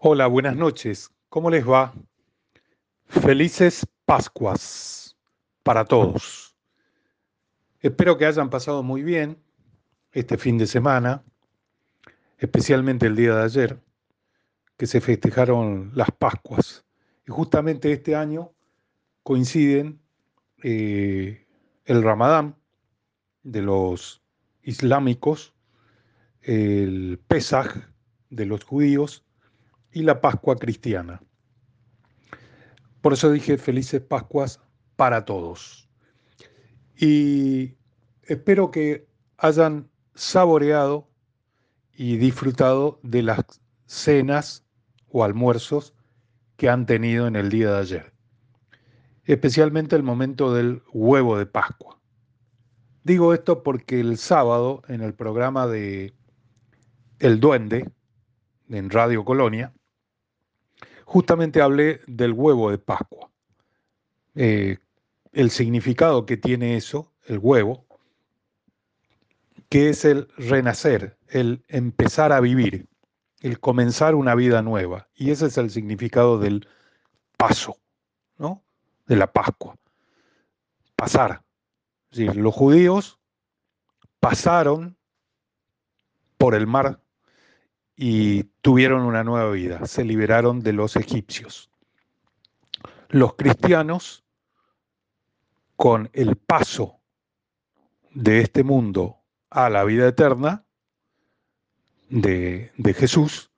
Hola, buenas noches. ¿Cómo les va? Felices Pascuas para todos. Espero que hayan pasado muy bien este fin de semana, especialmente el día de ayer, que se festejaron las Pascuas. Y justamente este año coinciden eh, el Ramadán de los islámicos, el Pesaj de los judíos y la Pascua cristiana. Por eso dije felices Pascuas para todos. Y espero que hayan saboreado y disfrutado de las cenas o almuerzos que han tenido en el día de ayer, especialmente el momento del huevo de Pascua. Digo esto porque el sábado en el programa de El Duende, en Radio Colonia, justamente hablé del huevo de Pascua. Eh, el significado que tiene eso, el huevo, que es el renacer, el empezar a vivir, el comenzar una vida nueva. Y ese es el significado del paso, ¿no? De la Pascua. Pasar. Es decir, los judíos pasaron por el mar y tuvieron una nueva vida, se liberaron de los egipcios. Los cristianos, con el paso de este mundo a la vida eterna de, de Jesús,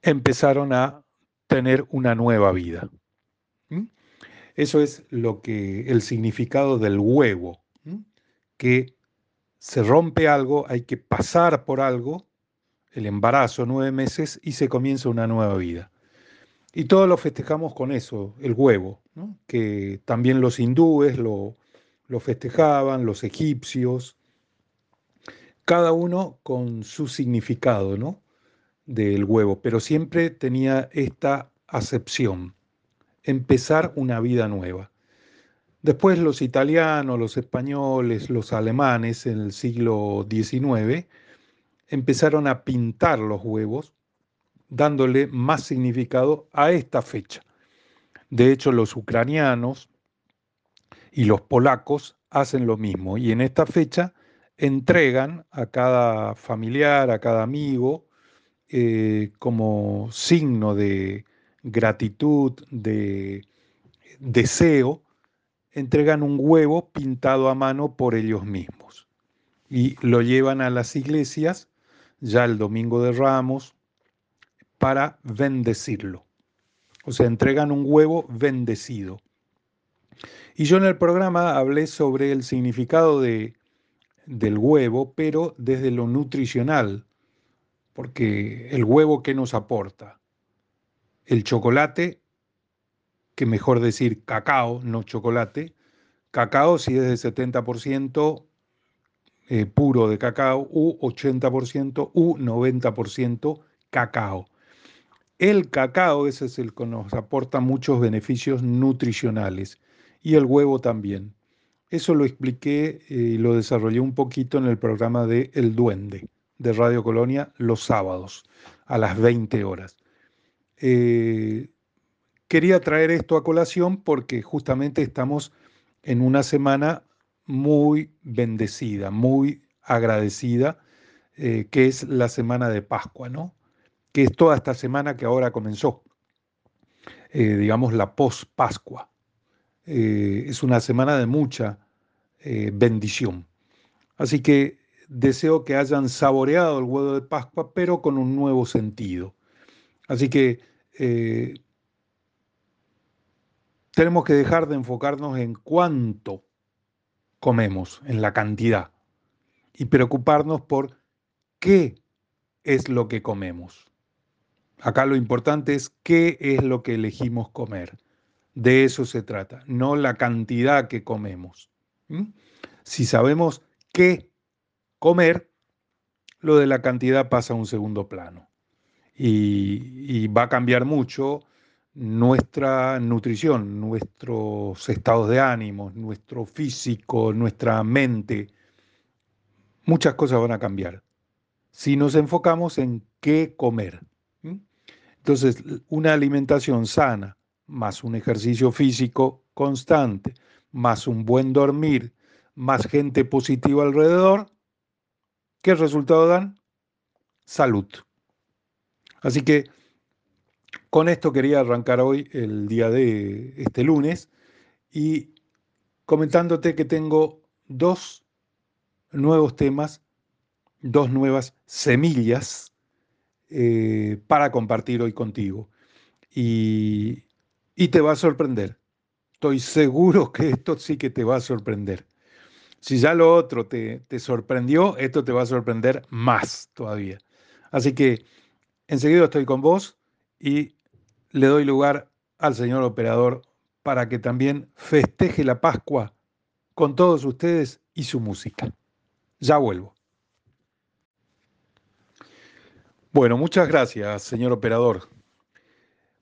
empezaron a tener una nueva vida. ¿Mm? Eso es lo que el significado del huevo, que se rompe algo, hay que pasar por algo el embarazo, nueve meses, y se comienza una nueva vida. Y todos lo festejamos con eso, el huevo, que también los hindúes lo, lo festejaban, los egipcios, cada uno con su significado ¿no? del huevo, pero siempre tenía esta acepción, empezar una vida nueva. Después los italianos, los españoles, los alemanes en el siglo XIX empezaron a pintar los huevos, dándole más significado a esta fecha. De hecho, los ucranianos y los polacos hacen lo mismo y en esta fecha entregan a cada familiar, a cada amigo, eh, como signo de gratitud, de deseo, entregan un huevo pintado a mano por ellos mismos y lo llevan a las iglesias ya el domingo de Ramos para bendecirlo. O sea, entregan un huevo bendecido. Y yo en el programa hablé sobre el significado de, del huevo, pero desde lo nutricional, porque el huevo, ¿qué nos aporta? El chocolate, que mejor decir cacao, no chocolate, cacao si es de 70% eh, puro de cacao u 80% u 90% cacao. El cacao, ese es el que nos aporta muchos beneficios nutricionales y el huevo también. Eso lo expliqué eh, y lo desarrollé un poquito en el programa de El Duende de Radio Colonia los sábados a las 20 horas. Eh, quería traer esto a colación porque justamente estamos en una semana muy bendecida, muy agradecida, eh, que es la semana de Pascua, ¿no? Que es toda esta semana que ahora comenzó, eh, digamos la post-Pascua. Eh, es una semana de mucha bendición. Así que deseo que hayan saboreado el huevo de Pascua, pero con un nuevo sentido. Así que tenemos que dejar de enfocarnos en cuánto comemos, en la cantidad, y preocuparnos por qué es lo que comemos. Acá lo importante es qué es lo que elegimos comer. De eso se trata, no la cantidad que comemos. Si sabemos qué comer, lo de la cantidad pasa a un segundo plano. Y, va a cambiar mucho nuestra nutrición, nuestros estados de ánimo, nuestro físico, nuestra mente, muchas cosas van a cambiar si nos enfocamos en qué comer. Entonces, una alimentación sana, más un ejercicio físico constante, más un buen dormir, más gente positiva alrededor, ¿qué resultado dan? Salud. Así que con esto quería arrancar hoy el día de este lunes y comentándote que tengo dos nuevos temas, dos nuevas semillas eh, para compartir hoy contigo. Y, y te va a sorprender. Estoy seguro que esto sí que te va a sorprender. Si ya lo otro te, te sorprendió, esto te va a sorprender más todavía. Así que enseguida estoy con vos y le doy lugar al señor operador para que también festeje la Pascua con todos ustedes y su música. Ya vuelvo. Bueno, muchas gracias, señor operador.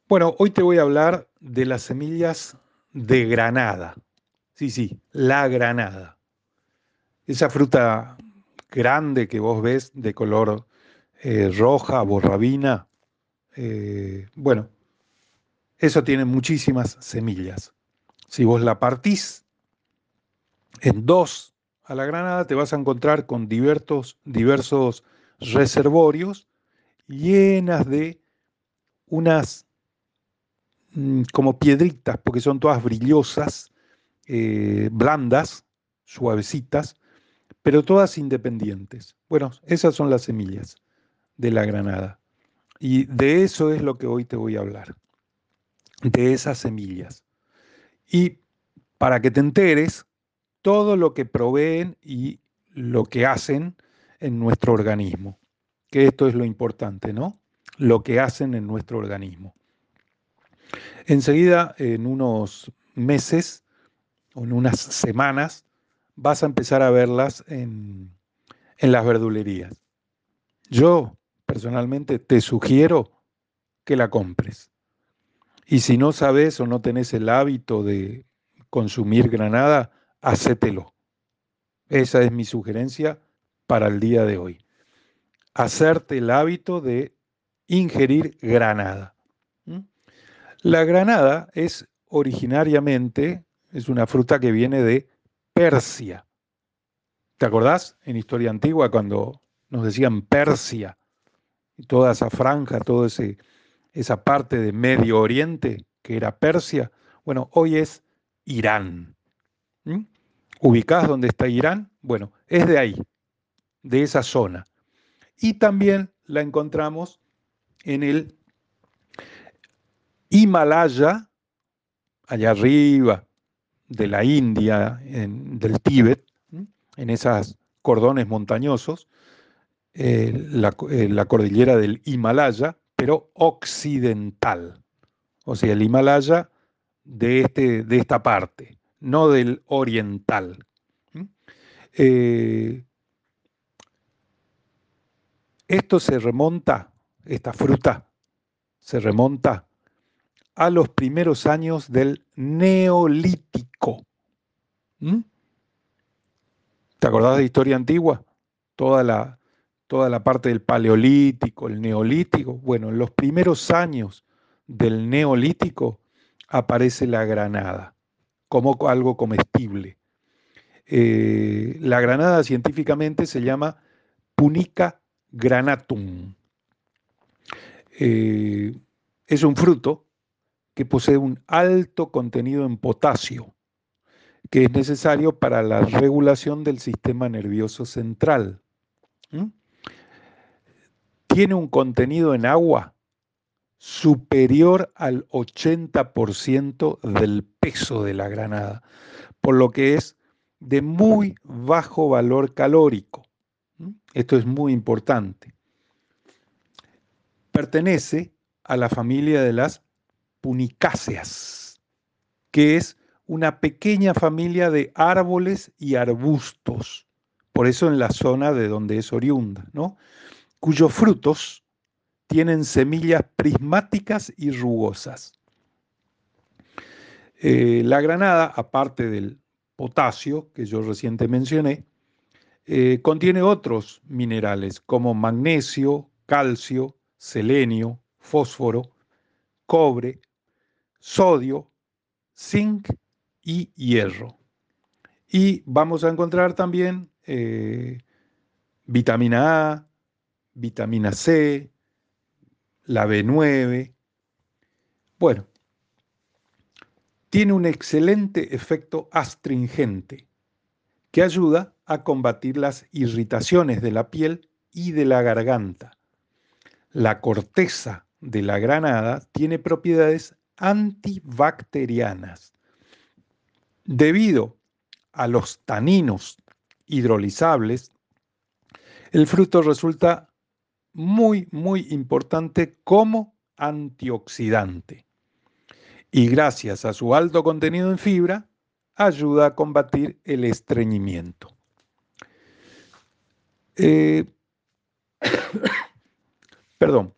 Bueno, hoy te voy a hablar de las semillas de granada. Sí, sí, la granada. Esa fruta grande que vos ves de color eh, roja, borrabina. Eh, bueno, eso tiene muchísimas semillas. Si vos la partís en dos a la granada, te vas a encontrar con diversos, reservorios llenas de unas mm, como piedritas, porque son todas brillosas, eh, blandas, suavecitas, pero todas independientes. Bueno, esas son las semillas de la granada. Y de eso es lo que hoy te voy a hablar, de esas semillas. Y para que te enteres, todo lo que proveen y lo que hacen en nuestro organismo que esto es lo importante, ¿no? Lo que hacen en nuestro organismo. Enseguida, en unos meses o en unas semanas, vas a empezar a verlas en, en las verdulerías. Yo, personalmente, te sugiero que la compres. Y si no sabes o no tenés el hábito de consumir granada, hacételo. Esa es mi sugerencia para el día de hoy hacerte el hábito de ingerir granada. La granada es originariamente, es una fruta que viene de Persia. ¿Te acordás en historia antigua cuando nos decían Persia? Y toda esa franja, toda esa parte de Medio Oriente que era Persia. Bueno, hoy es Irán. ¿Ubicás dónde está Irán? Bueno, es de ahí, de esa zona y también la encontramos en el Himalaya, allá arriba de la India, del Tíbet, en esos cordones montañosos, eh, eh, la, cordillera del Himalaya, pero occidental. O sea, el Himalaya de, este, de esta parte, no del oriental. Eh, esto se remonta, esta fruta, se remonta a los primeros años del neolítico. ¿Te acordás de historia antigua? Toda la, toda la parte del paleolítico, el neolítico. Bueno, en los primeros años del neolítico aparece la granada como algo comestible. Eh, la granada científicamente se llama punica granatum. Eh, es un fruto que posee un alto contenido en potasio, que es necesario para la regulación del sistema nervioso central. Tiene un contenido en agua superior al 80% del peso de la granada, por lo que es de muy bajo valor calórico. Esto es muy importante. Pertenece a la familia de las punicáceas, que es una pequeña familia de árboles y arbustos, por eso en la zona de donde es oriunda, ¿no? Cuyos frutos tienen semillas prismáticas y rugosas. Eh, la granada, aparte del potasio que yo reciente mencioné, eh, contiene otros minerales como magnesio, calcio, selenio, fósforo, cobre, sodio, zinc y hierro. Y vamos a encontrar también eh, vitamina A, vitamina C, la B9. Bueno, tiene un excelente efecto astringente que ayuda a combatir las irritaciones de la piel y de la garganta. La corteza de la granada tiene propiedades antibacterianas. Debido a los taninos hidrolizables, el fruto resulta muy, muy importante como antioxidante. Y gracias a su alto contenido en fibra, ayuda a combatir el estreñimiento. Eh, perdón.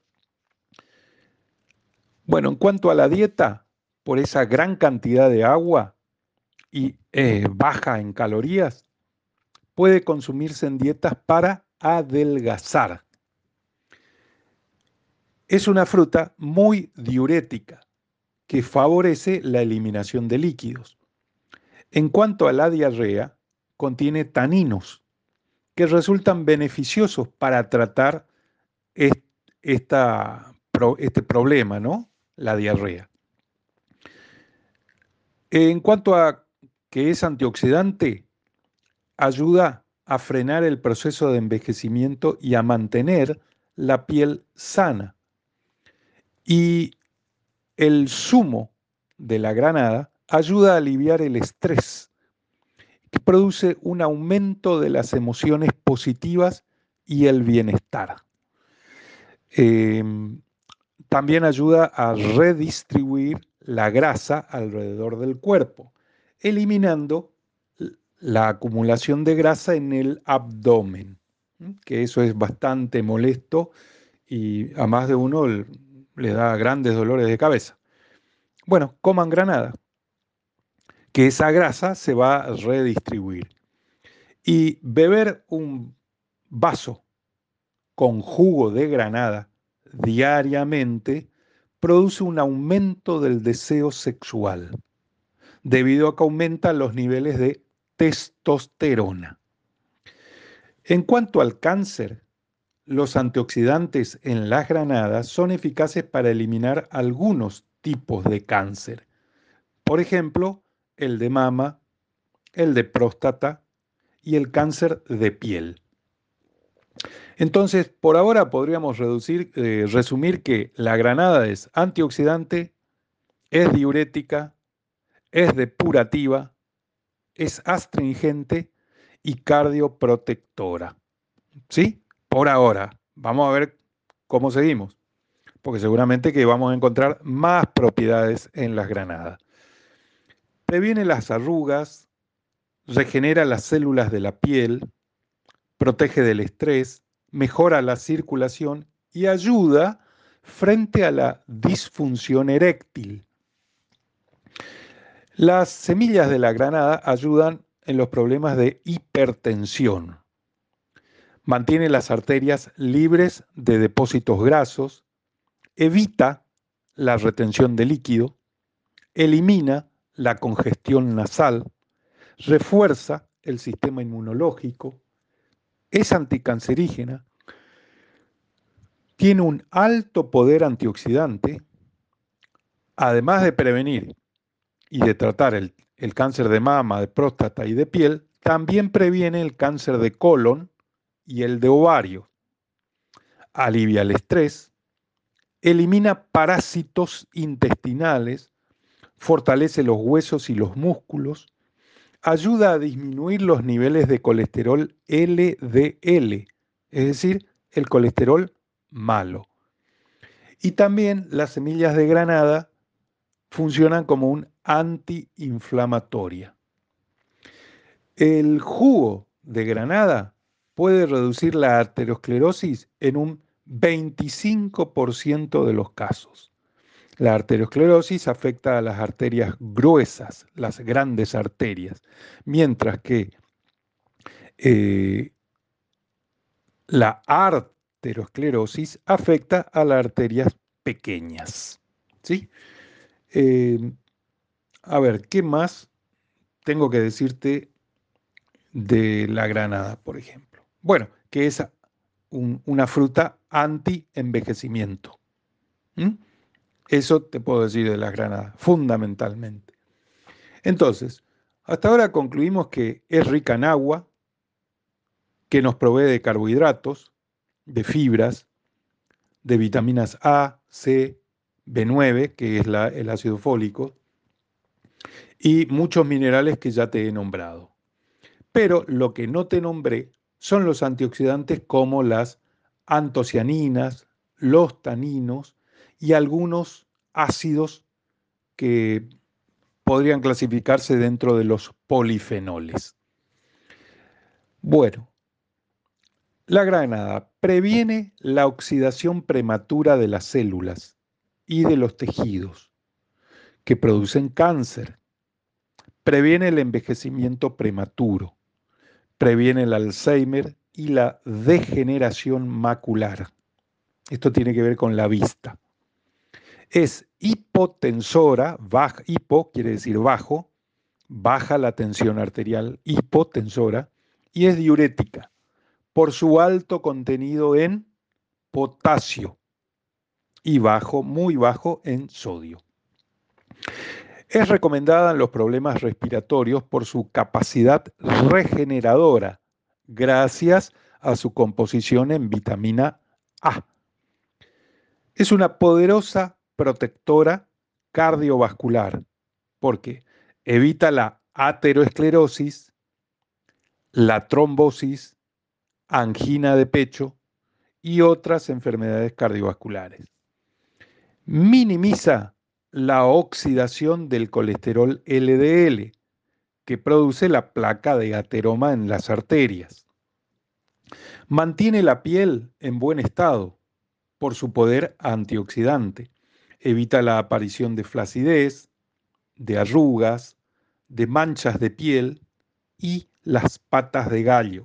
Bueno, en cuanto a la dieta, por esa gran cantidad de agua y eh, baja en calorías, puede consumirse en dietas para adelgazar. Es una fruta muy diurética que favorece la eliminación de líquidos. En cuanto a la diarrea, contiene taninos que resultan beneficiosos para tratar este problema, ¿no? La diarrea. En cuanto a que es antioxidante, ayuda a frenar el proceso de envejecimiento y a mantener la piel sana. Y el zumo de la granada ayuda a aliviar el estrés, que produce un aumento de las emociones positivas y el bienestar. Em, también ayuda a redistribuir la grasa alrededor del cuerpo, eliminando la acumulación de grasa en el abdomen, que eso es bastante molesto y a más de uno le da grandes dolores de cabeza. Bueno, coman granada, que esa grasa se va a redistribuir. Y beber un vaso con jugo de granada diariamente produce un aumento del deseo sexual, debido a que aumenta los niveles de testosterona. En cuanto al cáncer, los antioxidantes en las granadas son eficaces para eliminar algunos tipos de cáncer. Por ejemplo, el de mama, el de próstata y el cáncer de piel. Entonces, por ahora podríamos reducir, eh, resumir que la granada es antioxidante, es diurética, es depurativa, es astringente y cardioprotectora. ¿Sí? Por ahora. Vamos a ver cómo seguimos, porque seguramente que vamos a encontrar más propiedades en las granadas. Previene las arrugas, regenera las células de la piel, protege del estrés, mejora la circulación y ayuda frente a la disfunción eréctil. Las semillas de la granada ayudan en los problemas de hipertensión. Mantiene las arterias libres de depósitos grasos, evita la retención de líquido, elimina la congestión nasal, refuerza el sistema inmunológico, es anticancerígena, tiene un alto poder antioxidante, además de prevenir y de tratar el, cáncer de mama, de próstata y de piel, también previene el cáncer de colon y el de ovario. Alivia el estrés, elimina parásitos intestinales, fortalece los huesos y los músculos, ayuda a disminuir los niveles de colesterol LDL, es decir, el colesterol malo. Y también las semillas de granada funcionan como un antiinflamatoria. El jugo de granada puede reducir la arteriosclerosis en un 25% de los casos. La arteriosclerosis afecta a las arterias gruesas, las grandes arterias, mientras que eh, la arteriosclerosis afecta a las arterias pequeñas. ¿sí? Eh, a ver, ¿qué más tengo que decirte de la granada, por ejemplo? Bueno, que es una fruta anti-envejecimiento. Eso te puedo decir de la granada, fundamentalmente. Entonces, hasta ahora concluimos que es rica en agua, que nos provee de carbohidratos, de fibras, de vitaminas A, C, B9, que es el ácido fólico, y muchos minerales que ya te he nombrado. Pero lo que no te nombré son los antioxidantes como las antocianinas, los taninos y algunos ácidos que podrían clasificarse dentro de los polifenoles. Bueno, la granada previene la oxidación prematura de las células y de los tejidos que producen cáncer. Previene el envejecimiento prematuro. Previene el Alzheimer y la degeneración macular. Esto tiene que ver con la vista. Es hipotensora, baja, hipo quiere decir bajo, baja la tensión arterial, hipotensora, y es diurética por su alto contenido en potasio y bajo, muy bajo en sodio. Es recomendada en los problemas respiratorios por su capacidad regeneradora, gracias a su composición en vitamina A. Es una poderosa protectora cardiovascular porque evita la ateroesclerosis, la trombosis, angina de pecho y otras enfermedades cardiovasculares. Minimiza la oxidación del colesterol LDL, que produce la placa de ateroma en las arterias. Mantiene la piel en buen estado por su poder antioxidante. Evita la aparición de flacidez, de arrugas, de manchas de piel y las patas de gallo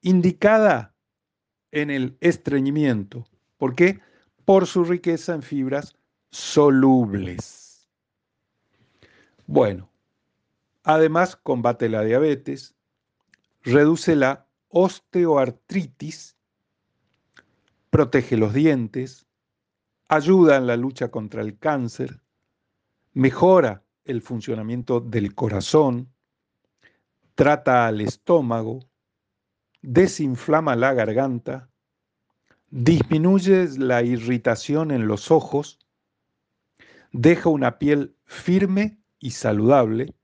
indicada en el estreñimiento. ¿Por qué? Por su riqueza en fibras solubles. Bueno, además combate la diabetes, reduce la osteoartritis, protege los dientes, ayuda en la lucha contra el cáncer, mejora el funcionamiento del corazón, trata al estómago, desinflama la garganta, disminuye la irritación en los ojos, deja una piel firme y saludable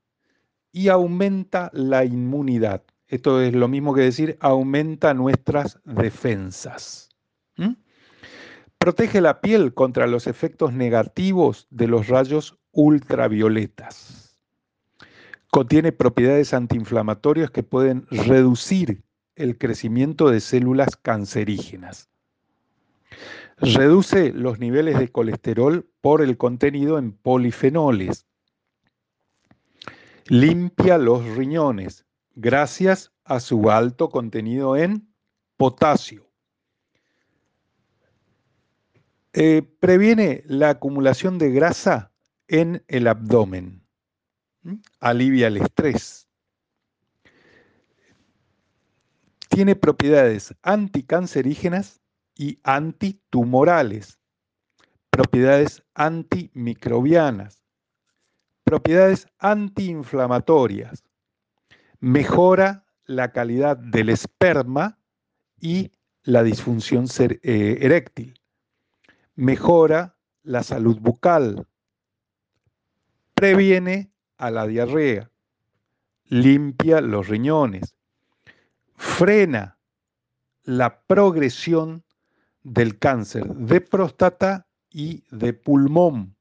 y aumenta la inmunidad. Esto es lo mismo que decir aumenta nuestras defensas. Protege la piel contra los efectos negativos de los rayos ultravioletas. Contiene propiedades antiinflamatorias que pueden reducir el crecimiento de células cancerígenas. Reduce los niveles de colesterol por el contenido en polifenoles. Limpia los riñones gracias a su alto contenido en potasio. Eh, previene la acumulación de grasa en el abdomen. Alivia el estrés tiene propiedades anticancerígenas y antitumorales, propiedades antimicrobianas, propiedades antiinflamatorias, mejora la calidad del esperma y la disfunción eh, eréctil, mejora la salud bucal, previene a la diarrea, limpia los riñones, frena la progresión del cáncer de próstata y de pulmón.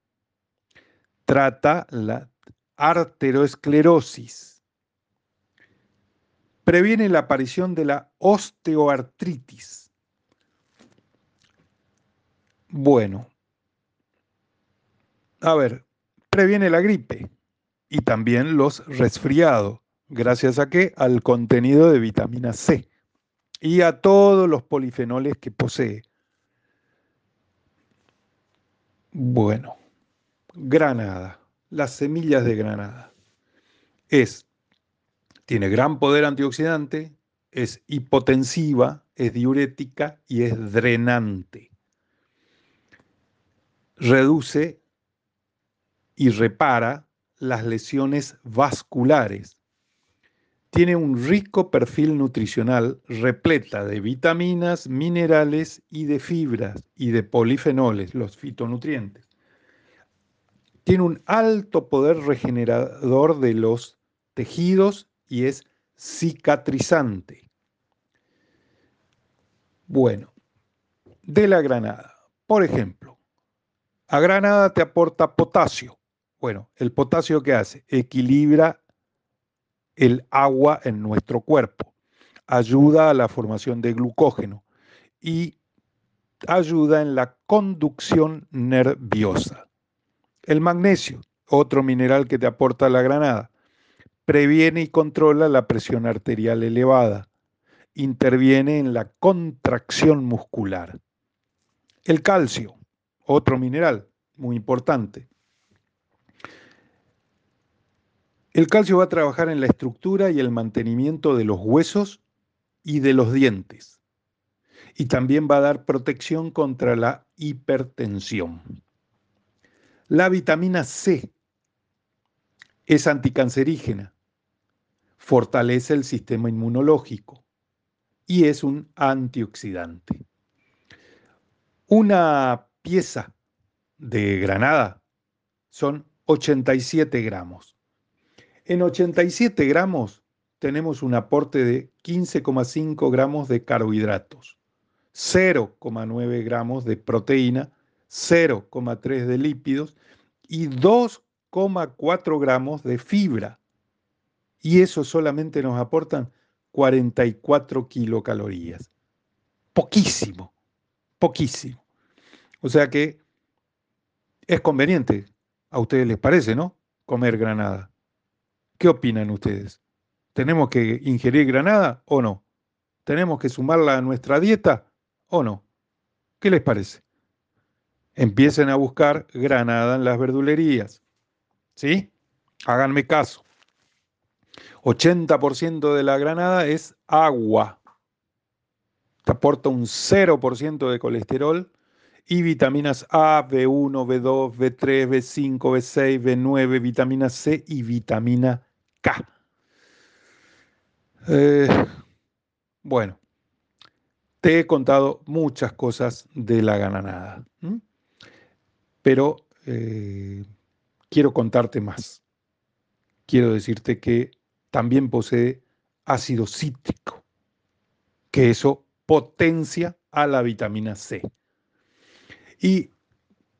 Trata la arteriosclerosis. Previene la aparición de la osteoartritis. Bueno, a ver, previene la gripe y también los resfriados. ¿Gracias a qué? Al contenido de vitamina C y a todos los polifenoles que posee. Bueno, granada, las semillas de granada. Es, tiene gran poder antioxidante, es hipotensiva, es diurética y es drenante. Reduce y repara las lesiones vasculares. Tiene un rico perfil nutricional repleta de vitaminas, minerales y de fibras y de polifenoles, los fitonutrientes. Tiene un alto poder regenerador de los tejidos y es cicatrizante. Bueno, de la granada. Por ejemplo, a granada te aporta potasio. Bueno, el potasio que hace? Equilibra el agua en nuestro cuerpo, ayuda a la formación de glucógeno y ayuda en la conducción nerviosa. El magnesio, otro mineral que te aporta la granada, previene y controla la presión arterial elevada, interviene en la contracción muscular. El calcio, otro mineral muy importante. El calcio va a trabajar en la estructura y el mantenimiento de los huesos y de los dientes. Y también va a dar protección contra la hipertensión. La vitamina C es anticancerígena, fortalece el sistema inmunológico y es un antioxidante. Una pieza de granada son 87 gramos. En 87 gramos tenemos un aporte de 15,5 gramos de carbohidratos, 0,9 gramos de proteína, 0,3 de lípidos y 2,4 gramos de fibra. Y eso solamente nos aportan 44 kilocalorías. Poquísimo, poquísimo. O sea que es conveniente, a ustedes les parece, ¿no? Comer granada. ¿Qué opinan ustedes? ¿Tenemos que ingerir granada o no? ¿Tenemos que sumarla a nuestra dieta o no? ¿Qué les parece? Empiecen a buscar granada en las verdulerías. ¿Sí? Háganme caso. 80% de la granada es agua. Te aporta un 0% de colesterol y vitaminas A, B1, B2, B3, B5, B6, B9, vitamina C y vitamina Eh, bueno, te he contado muchas cosas de la granada, pero eh, quiero contarte más. Quiero decirte que también posee ácido cítrico, que eso potencia a la vitamina C. Y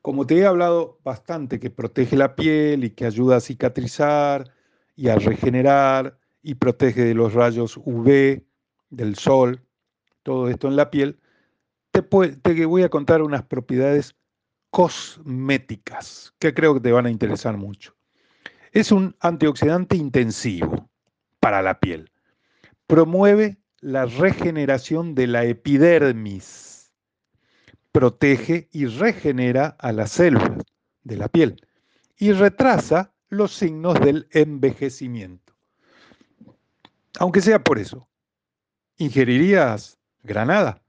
como te he hablado bastante, que protege la piel y que ayuda a cicatrizar y a regenerar y protege de los rayos UV, del sol, todo esto en la piel, te, te voy a contar unas propiedades cosméticas que creo que te van a interesar mucho. Es un antioxidante intensivo para la piel. Promueve la regeneración de la epidermis. Protege y regenera a las células de la piel y retrasa los signos del envejecimiento. Aunque sea por eso, ¿ingerirías granada?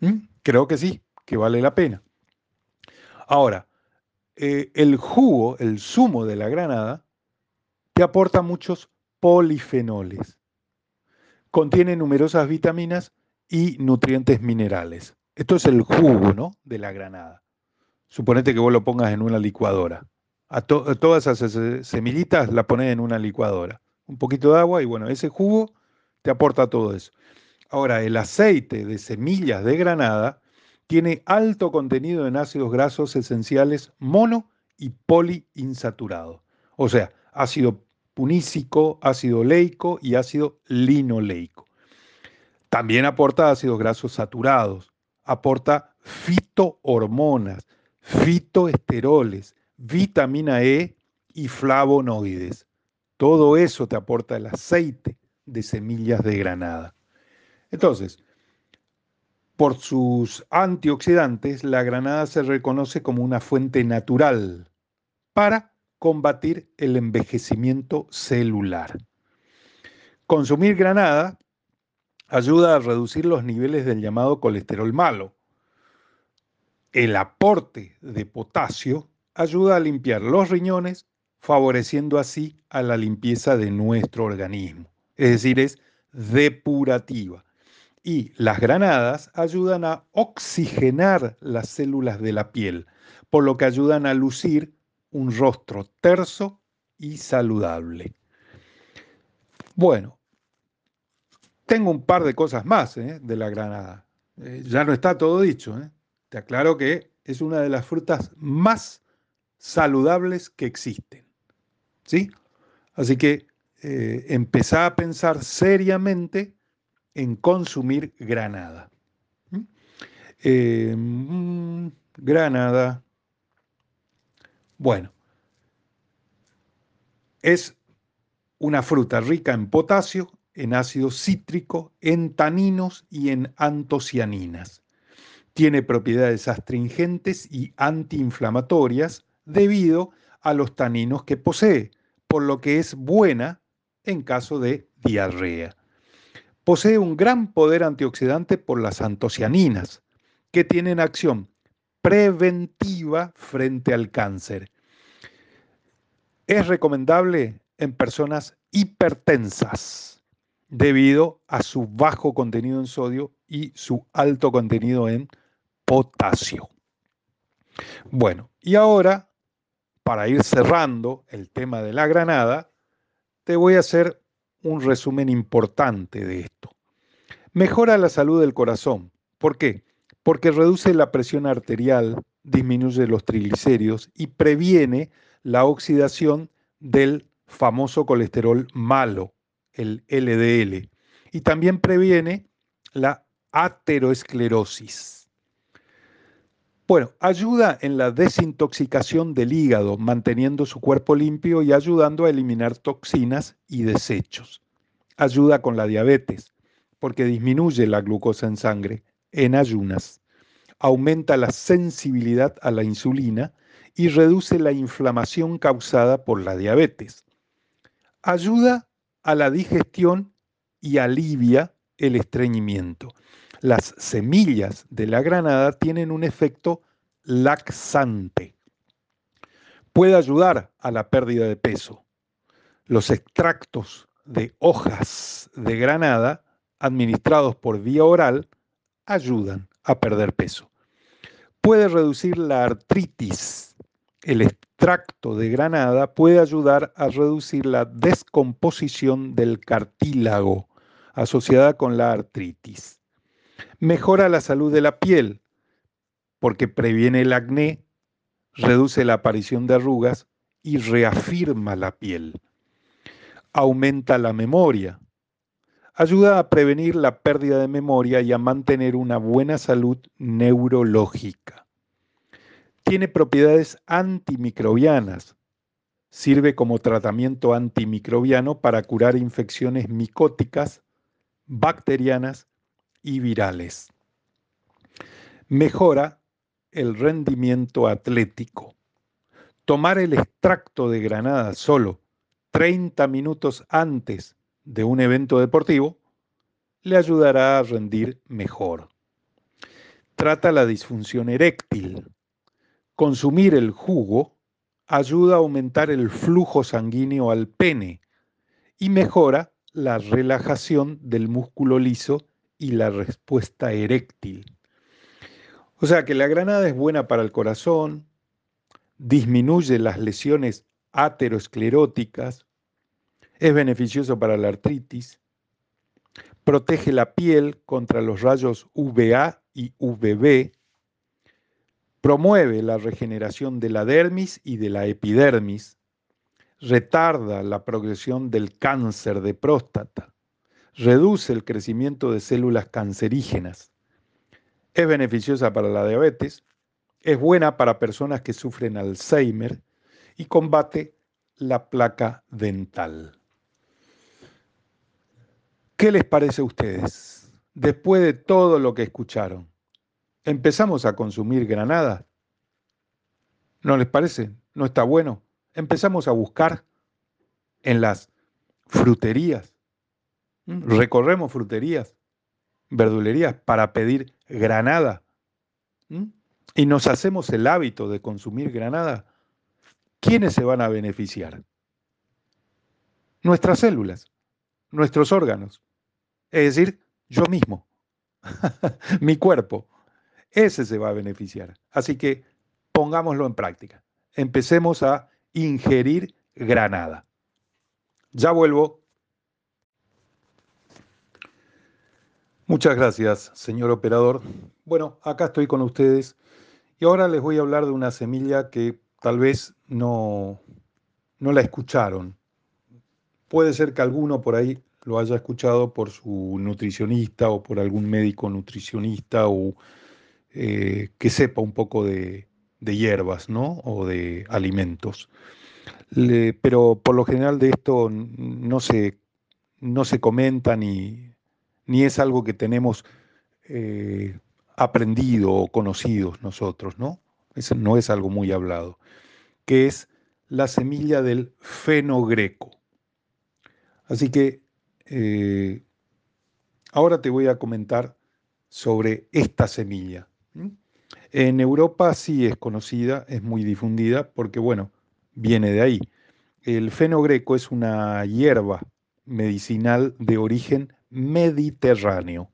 ¿Mm? Creo que sí, que vale la pena. Ahora, eh, el jugo, el zumo de la granada, te aporta muchos polifenoles. Contiene numerosas vitaminas y nutrientes minerales. Esto es el jugo ¿no? de la granada. Suponete que vos lo pongas en una licuadora. A, todas esas semillitas la pones en una licuadora. Un poquito de agua y bueno, ese jugo te aporta todo eso. Ahora, el aceite de semillas de granada tiene alto contenido en ácidos grasos esenciales mono y poliinsaturados. O sea, ácido punícico, ácido leico y ácido linoleico. También aporta ácidos grasos saturados, aporta fitohormonas, fitoesteroles, vitamina E y flavonoides. Todo eso te aporta el aceite de semillas de granada. Entonces, Por sus antioxidantes, la granada se reconoce como una fuente natural para combatir el envejecimiento celular. Consumir granada ayuda a reducir los niveles del llamado colesterol malo. El aporte de potasio ayuda a limpiar los riñones, favoreciendo así a la limpieza de nuestro organismo. Es decir, es depurativa. Y las granadas ayudan a oxigenar las células de la piel, por lo que ayudan a lucir un rostro terso y saludable. Bueno, tengo un par de cosas más ¿eh? de la granada. Eh, ya no está todo dicho. ¿eh? Te aclaro que es una de las frutas más saludables que existen. ¿Sí? Así que empezá a pensar seriamente en consumir granada. Mm, granada. Bueno, es una fruta rica en potasio, en ácido cítrico, en taninos y en antocianinas. Tiene propiedades astringentes y antiinflamatorias debido a los taninos que posee, por lo que es buena en caso de diarrea. Posee un gran poder antioxidante por las antocianinas, que tienen acción preventiva frente al cáncer. Es recomendable en personas hipertensas debido a su bajo contenido en sodio y su alto contenido en potasio. Bueno, y ahora, para ir cerrando el tema de la granada, te voy a hacer un resumen importante de esto. Mejora la salud del corazón. ¿Por qué? Porque reduce la presión arterial, disminuye los triglicéridos y previene la oxidación del famoso colesterol malo, el LDL, y también previene la ateroesclerosis. Bueno, ayuda en la desintoxicación del hígado, manteniendo su cuerpo limpio y ayudando a eliminar toxinas y desechos. Ayuda con la diabetes, porque disminuye la glucosa en sangre en ayunas. Aumenta la sensibilidad a la insulina y reduce la inflamación causada por la diabetes. Ayuda a la digestión y alivia el estreñimiento. Las semillas de la granada tienen un efecto laxante. Puede ayudar a la pérdida de peso. Los extractos de hojas de granada administrados por vía oral ayudan a perder peso. Puede reducir la artritis. El extracto de granada puede ayudar a reducir la descomposición del cartílago asociada con la artritis. Mejora la salud de la piel porque previene el acné, reduce la aparición de arrugas y reafirma la piel. Aumenta la memoria. Ayuda a prevenir la pérdida de memoria y a mantener una buena salud neurológica. Tiene propiedades antimicrobianas. Sirve como tratamiento antimicrobiano para curar infecciones micóticas, bacterianas y virales. Mejora el rendimiento atlético. Tomar el extracto de granada solo 30 minutos antes de un evento deportivo le ayudará a rendir mejor. Trata la disfunción eréctil. Consumir el jugo ayuda a aumentar el flujo sanguíneo al pene y mejora la relajación del músculo liso y la respuesta eréctil. O sea que la granada es buena para el corazón, disminuye las lesiones ateroscleróticas, es beneficioso para la artritis, protege la piel contra los rayos UVA y UVB, promueve la regeneración de la dermis y de la epidermis, retarda la progresión del cáncer de próstata, reduce el crecimiento de células cancerígenas, es beneficiosa para la diabetes, es buena para personas que sufren Alzheimer y combate la placa dental. ¿Qué les parece a ustedes después de todo lo que escucharon? empezamos a consumir granada. ¿No les parece? ¿No está bueno? Empezamos a buscar en las fruterías. Recorremos fruterías, verdulerías para pedir granada. Y nos hacemos el hábito de consumir granada. ¿Quiénes se van a beneficiar? Nuestras células, nuestros órganos. Es decir, yo mismo, mi cuerpo. Ese se va a beneficiar. Así que pongámoslo en práctica. Empecemos a ingerir granada. Ya vuelvo. Muchas gracias, señor operador. Bueno, acá estoy con ustedes y ahora les voy a hablar de una semilla que tal vez no, no la escucharon. Puede ser que alguno por ahí lo haya escuchado por su nutricionista o por algún médico nutricionista o eh, que sepa un poco de, hierbas ¿no? o de alimentos. pero por lo general de esto no se, no se comenta ni, ni es algo que tenemos eh, aprendido o conocidos nosotros, ¿no? No es algo muy hablado, que es la semilla del fenogreco. Así que eh, ahora te voy a comentar sobre esta semilla. En Europa sí es conocida, es muy difundida, porque bueno, viene de ahí. El fenogreco es una hierba medicinal de origen mediterráneo,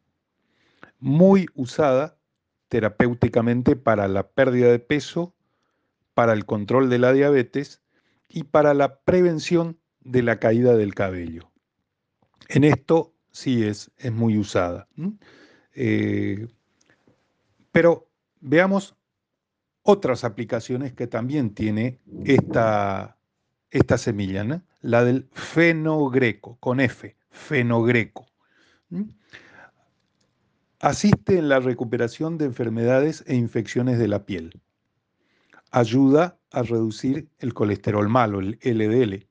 muy usada terapéuticamente para la pérdida de peso, para el control de la diabetes y para la prevención de la caída del cabello. En esto sí es, es muy usada. Eh, pero veamos otras aplicaciones que también tiene esta, esta semilla, la del fenogreco, con F, fenogreco. Asiste en la recuperación de enfermedades e infecciones de la piel. Ayuda a reducir el colesterol malo, el LDL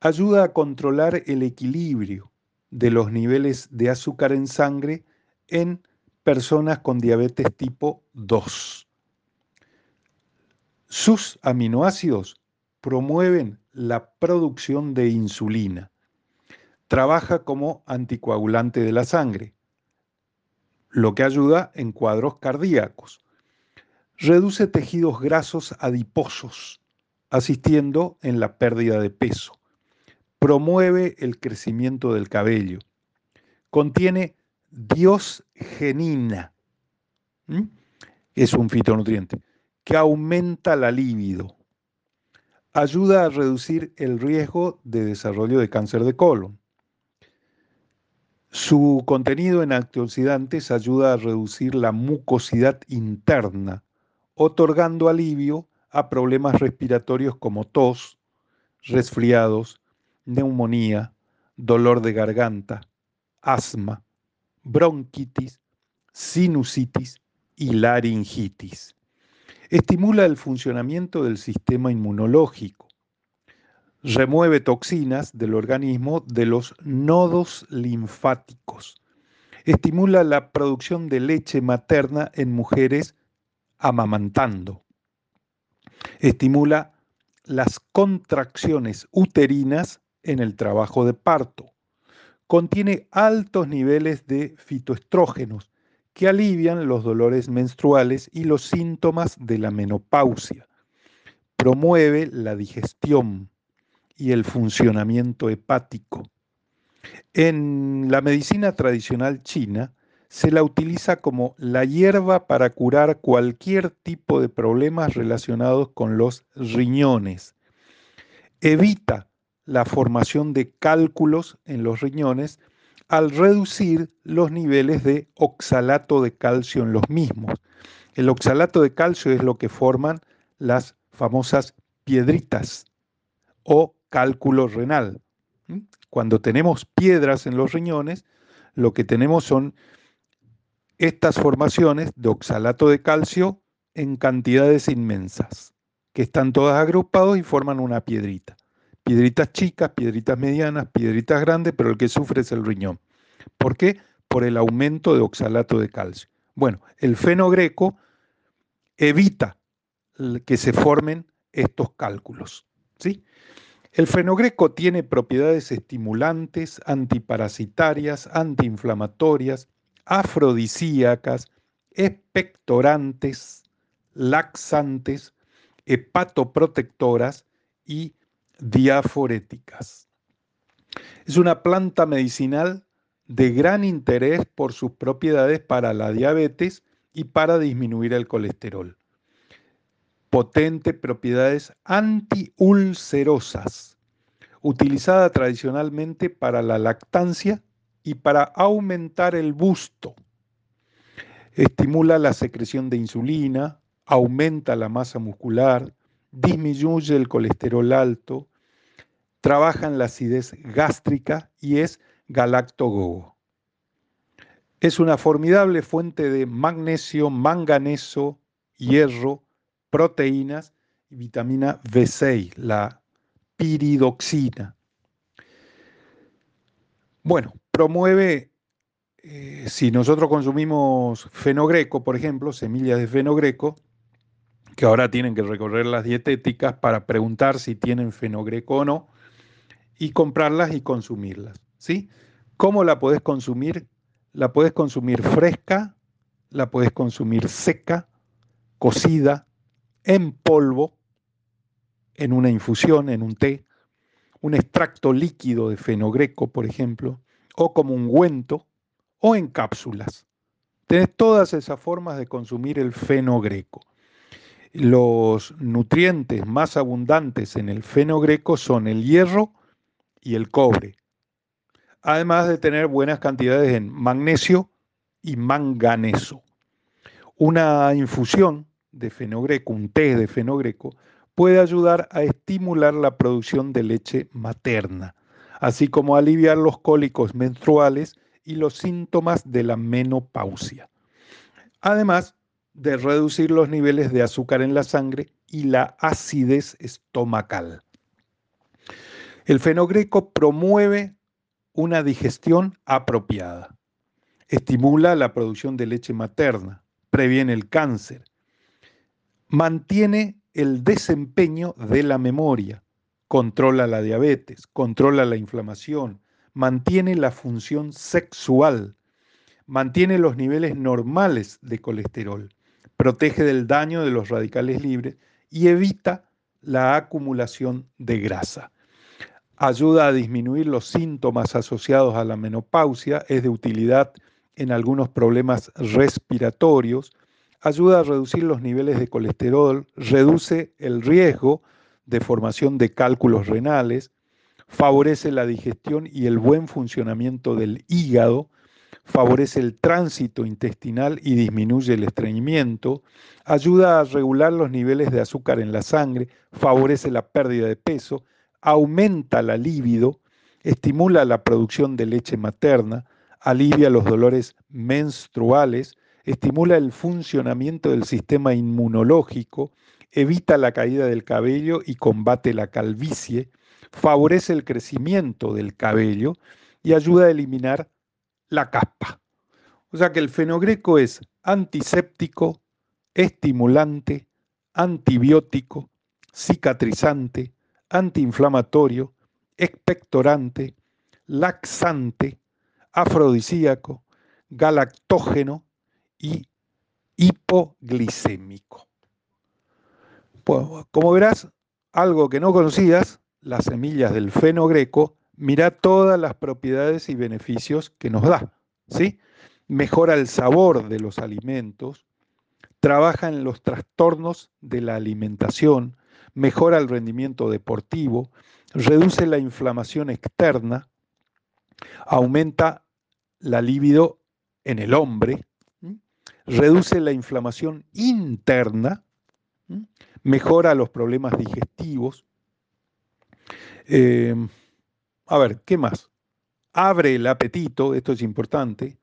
ayuda a controlar el equilibrio de los niveles de azúcar en sangre en personas con diabetes tipo 2. Sus aminoácidos promueven la producción de insulina. Trabaja como anticoagulante de la sangre, lo que ayuda en cuadros cardíacos. Reduce tejidos grasos adiposos, asistiendo en la pérdida de peso promueve el crecimiento del cabello. Contiene diosgenina, es un fitonutriente, que aumenta la libido. Ayuda a reducir el riesgo de desarrollo de cáncer de colon. Su contenido en antioxidantes ayuda a reducir la mucosidad interna, otorgando alivio a problemas respiratorios como tos, resfriados, neumonía, dolor de garganta, asma, bronquitis, sinusitis y laringitis. Estimula el funcionamiento del sistema inmunológico. Remueve toxinas del organismo de los nodos linfáticos. Estimula la producción de leche materna en mujeres amamantando. Estimula las contracciones uterinas en el trabajo de parto. Contiene altos niveles de fitoestrógenos que alivian los dolores menstruales y los síntomas de la menopausia. Promueve la digestión y el funcionamiento hepático. En la medicina tradicional china se la utiliza como la hierba para curar cualquier tipo de problemas relacionados con los riñones. Evita la formación de cálculos en los riñones al reducir los niveles de oxalato de calcio en los mismos. El oxalato de calcio es lo que forman las famosas piedritas o cálculo renal. Cuando tenemos piedras en los riñones, lo que tenemos son estas formaciones de oxalato de calcio en cantidades inmensas, que están todas agrupadas y forman una piedrita piedritas chicas, piedritas medianas, piedritas grandes, pero el que sufre es el riñón. ¿Por qué? Por el aumento de oxalato de calcio. Bueno, el fenogreco evita que se formen estos cálculos. ¿sí? El fenogreco tiene propiedades estimulantes, antiparasitarias, antiinflamatorias, afrodisíacas, expectorantes, laxantes, hepatoprotectoras y diaforéticas. Es una planta medicinal de gran interés por sus propiedades para la diabetes y para disminuir el colesterol. Potente propiedades antiulcerosas, utilizada tradicionalmente para la lactancia y para aumentar el busto. Estimula la secreción de insulina, aumenta la masa muscular, disminuye el colesterol alto, trabaja en la acidez gástrica y es galactogogo. Es una formidable fuente de magnesio, manganeso, hierro, proteínas y vitamina B6, la piridoxina. Bueno, promueve, eh, si nosotros consumimos fenogreco, por ejemplo, semillas de fenogreco, que ahora tienen que recorrer las dietéticas para preguntar si tienen fenogreco o no, y comprarlas y consumirlas. ¿sí? ¿Cómo la podés consumir? La podés consumir fresca, la podés consumir seca, cocida, en polvo, en una infusión, en un té, un extracto líquido de fenogreco, por ejemplo, o como ungüento, o en cápsulas. Tenés todas esas formas de consumir el fenogreco. Los nutrientes más abundantes en el fenogreco son el hierro y el cobre, además de tener buenas cantidades en magnesio y manganeso. Una infusión de fenogreco, un té de fenogreco, puede ayudar a estimular la producción de leche materna, así como aliviar los cólicos menstruales y los síntomas de la menopausia. Además, de reducir los niveles de azúcar en la sangre y la acidez estomacal. El fenogreco promueve una digestión apropiada, estimula la producción de leche materna, previene el cáncer, mantiene el desempeño de la memoria, controla la diabetes, controla la inflamación, mantiene la función sexual, mantiene los niveles normales de colesterol, protege del daño de los radicales libres y evita la acumulación de grasa. Ayuda a disminuir los síntomas asociados a la menopausia, es de utilidad en algunos problemas respiratorios, ayuda a reducir los niveles de colesterol, reduce el riesgo de formación de cálculos renales, favorece la digestión y el buen funcionamiento del hígado, favorece el tránsito intestinal y disminuye el estreñimiento, ayuda a regular los niveles de azúcar en la sangre, favorece la pérdida de peso, aumenta la libido, estimula la producción de leche materna, alivia los dolores menstruales, estimula el funcionamiento del sistema inmunológico, evita la caída del cabello y combate la calvicie, favorece el crecimiento del cabello y ayuda a eliminar la caspa. O sea que el fenogreco es antiséptico, estimulante, antibiótico, cicatrizante, antiinflamatorio, expectorante, laxante, afrodisíaco, galactógeno y hipoglicémico. Pues, como verás, algo que no conocías, las semillas del fenogreco, mira todas las propiedades y beneficios que nos da, ¿sí? Mejora el sabor de los alimentos, trabaja en los trastornos de la alimentación, mejora el rendimiento deportivo, reduce la inflamación externa, aumenta la libido en el hombre, reduce la inflamación interna, mejora los problemas digestivos, eh, a ver, ¿qué más? Abre el apetito, esto es importante.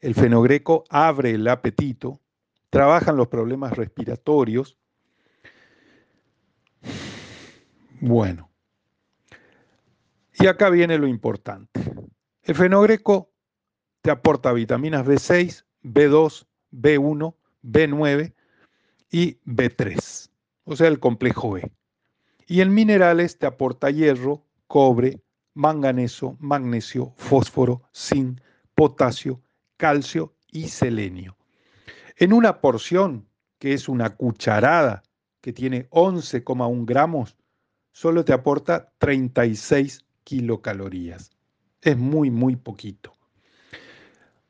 El fenogreco abre el apetito, trabajan los problemas respiratorios. Bueno, y acá viene lo importante. El fenogreco te aporta vitaminas B6, B2, B1, B9 y B3, o sea, el complejo B. Y en minerales te aporta hierro, cobre, manganeso, magnesio, fósforo, zinc, potasio, calcio y selenio. En una porción, que es una cucharada, que tiene 11,1 gramos, solo te aporta 36 kilocalorías. Es muy, muy poquito.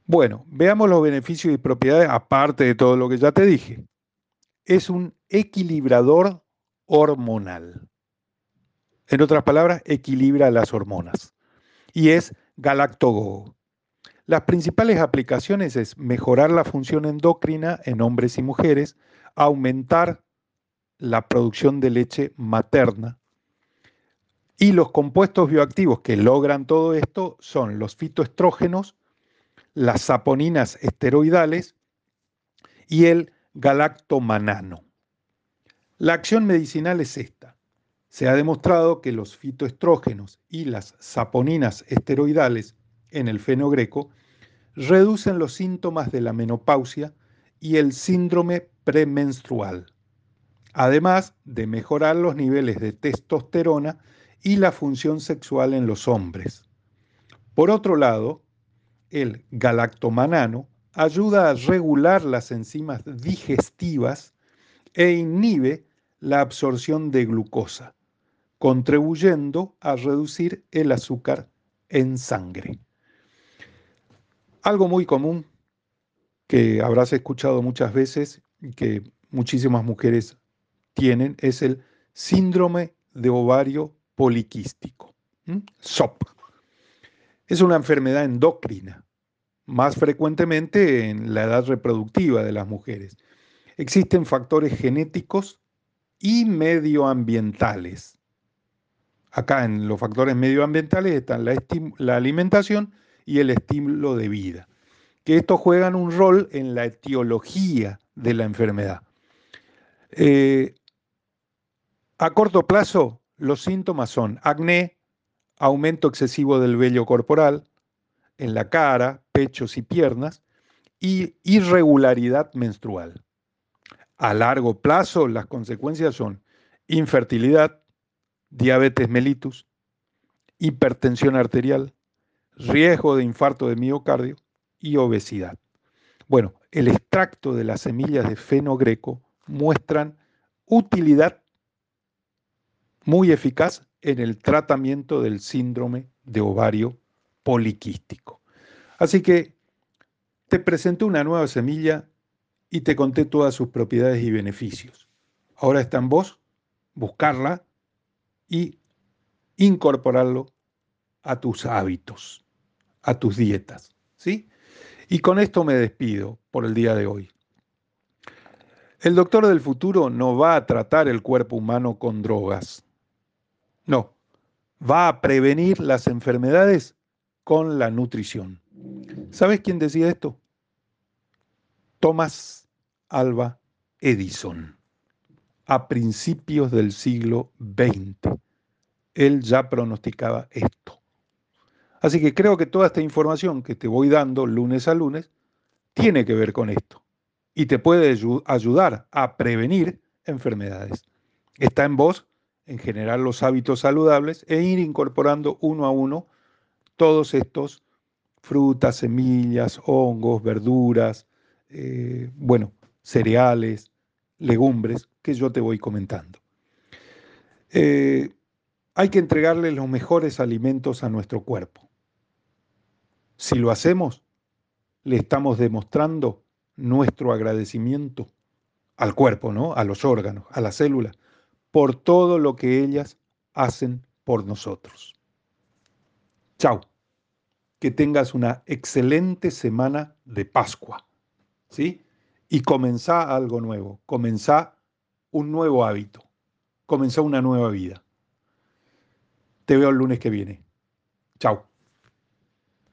Bueno, veamos los beneficios y propiedades, aparte de todo lo que ya te dije. Es un equilibrador hormonal. En otras palabras, equilibra las hormonas. Y es galactogogo. Las principales aplicaciones es mejorar la función endocrina en hombres y mujeres, aumentar la producción de leche materna. Y los compuestos bioactivos que logran todo esto son los fitoestrógenos, las saponinas esteroidales y el galactomanano. La acción medicinal es esta. Se ha demostrado que los fitoestrógenos y las saponinas esteroidales en el fenogreco reducen los síntomas de la menopausia y el síndrome premenstrual, además de mejorar los niveles de testosterona y la función sexual en los hombres. Por otro lado, el galactomanano ayuda a regular las enzimas digestivas e inhibe la absorción de glucosa, contribuyendo a reducir el azúcar en sangre. Algo muy común que habrás escuchado muchas veces y que muchísimas mujeres tienen es el síndrome de ovario poliquístico, SOP. Es una enfermedad endocrina, más frecuentemente en la edad reproductiva de las mujeres. Existen factores genéticos y medioambientales. Acá en los factores medioambientales están la, alimentación y el estilo de vida, que estos juegan un rol en la etiología de la enfermedad. Eh, a corto plazo, los síntomas son acné, aumento excesivo del vello corporal en la cara, pechos y piernas, y irregularidad menstrual. A largo plazo, las consecuencias son infertilidad, diabetes mellitus, hipertensión arterial, riesgo de infarto de miocardio y obesidad. Bueno, el extracto de las semillas de feno greco muestran utilidad muy eficaz en el tratamiento del síndrome de ovario poliquístico. Así que te presenté una nueva semilla y te conté todas sus propiedades y beneficios. Ahora está en vos buscarla y incorporarlo a tus hábitos, a tus dietas, ¿sí? Y con esto me despido por el día de hoy. El doctor del futuro no va a tratar el cuerpo humano con drogas. No, va a prevenir las enfermedades con la nutrición. ¿Sabes quién decía esto? Thomas Alba Edison, a principios del siglo XX. Él ya pronosticaba esto. Así que creo que toda esta información que te voy dando lunes a lunes tiene que ver con esto y te puede ayudar a prevenir enfermedades. Está en vos en generar los hábitos saludables e ir incorporando uno a uno todos estos frutas, semillas, hongos, verduras, eh, bueno, cereales, legumbres que yo te voy comentando. Eh, hay que entregarle los mejores alimentos a nuestro cuerpo. Si lo hacemos, le estamos demostrando nuestro agradecimiento al cuerpo, ¿no? A los órganos, a las células, por todo lo que ellas hacen por nosotros. Chao. Que tengas una excelente semana de Pascua. ¿Sí? Y comenzá algo nuevo, comenzá un nuevo hábito, comenzá una nueva vida. Te veo el lunes que viene. Chao.